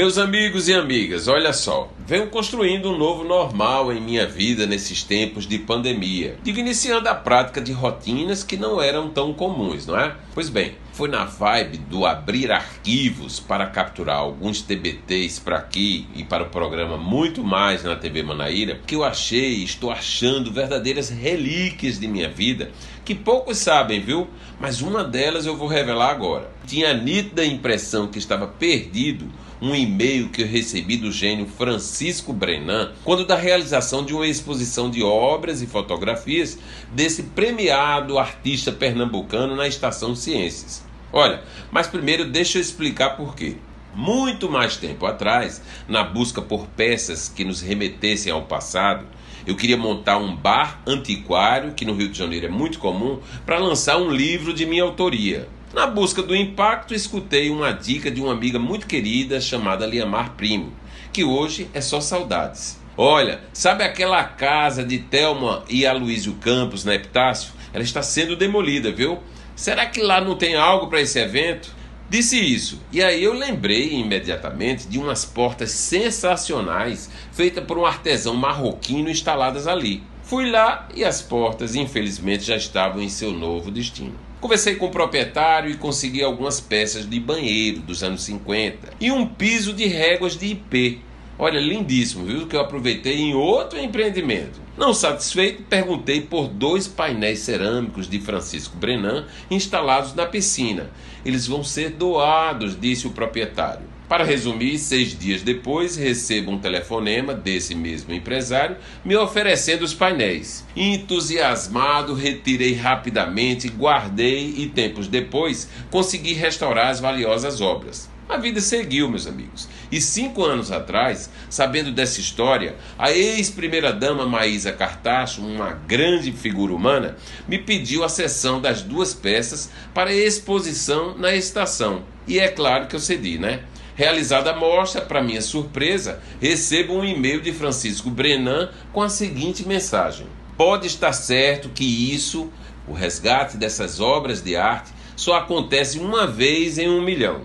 Meus amigos e amigas, olha só, venho construindo um novo normal em minha vida nesses tempos de pandemia, digo iniciando a prática de rotinas que não eram tão comuns, não é? Pois bem, foi na vibe do abrir arquivos para capturar alguns TBTs para aqui e para o programa muito mais na TV Manaíra que eu achei e estou achando verdadeiras relíquias de minha vida que poucos sabem, viu? Mas uma delas eu vou revelar agora. Tinha a nítida impressão que estava perdido um e-mail que eu recebi do gênio Francisco Brenan quando da realização de uma exposição de obras e fotografias desse premiado artista pernambucano na Estação Ciências. Olha, mas primeiro deixa eu explicar por quê. Muito mais tempo atrás, na busca por peças que nos remetessem ao passado, eu queria montar um bar antiquário, que no Rio de Janeiro é muito comum, para lançar um livro de minha autoria. Na busca do impacto, escutei uma dica de uma amiga muito querida chamada Liamar Primo, que hoje é só saudades. Olha, sabe aquela casa de Thelma e Aloysio Campos na Epitácio? Ela está sendo demolida, viu? Será que lá não tem algo para esse evento? Disse isso, e aí eu lembrei imediatamente de umas portas sensacionais feitas por um artesão marroquino instaladas ali. Fui lá e as portas, infelizmente, já estavam em seu novo destino. Conversei com o proprietário e consegui algumas peças de banheiro dos anos 50 e um piso de réguas de IP. Olha, lindíssimo, viu? Que eu aproveitei em outro empreendimento. Não satisfeito, perguntei por dois painéis cerâmicos de Francisco Brenan instalados na piscina. Eles vão ser doados, disse o proprietário. Para resumir, seis dias depois, recebo um telefonema desse mesmo empresário me oferecendo os painéis. Entusiasmado, retirei rapidamente, guardei e tempos depois consegui restaurar as valiosas obras. A vida seguiu, meus amigos. E cinco anos atrás, sabendo dessa história, a ex-primeira-dama Maísa Cartacho, uma grande figura humana, me pediu a cessão das duas peças para exposição na estação. E é claro que eu cedi, né? Realizada a mostra, para minha surpresa, recebo um e-mail de Francisco Brenan com a seguinte mensagem: Pode estar certo que isso, o resgate dessas obras de arte, só acontece uma vez em um milhão.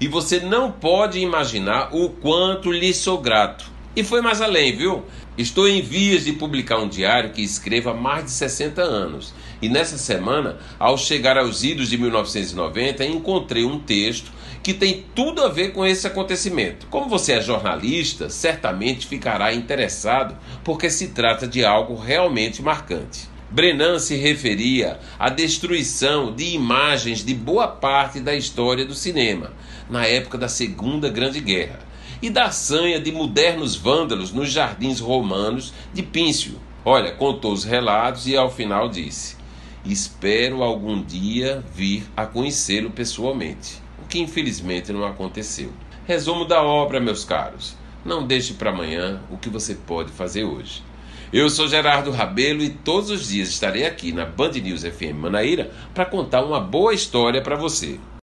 E você não pode imaginar o quanto lhe sou grato. E foi mais além, viu? Estou em vias de publicar um diário que escrevo há mais de 60 anos. E nessa semana, ao chegar aos idos de 1990, encontrei um texto que tem tudo a ver com esse acontecimento. Como você é jornalista, certamente ficará interessado, porque se trata de algo realmente marcante. Brenan se referia à destruição de imagens de boa parte da história do cinema, na época da Segunda Grande Guerra, e da sanha de modernos vândalos nos jardins romanos de Píncio. Olha, contou os relatos e ao final disse: Espero algum dia vir a conhecê-lo pessoalmente o que infelizmente não aconteceu. Resumo da obra, meus caros. Não deixe para amanhã o que você pode fazer hoje. Eu sou Gerardo Rabelo e todos os dias estarei aqui na Band News FM Manaíra para contar uma boa história para você.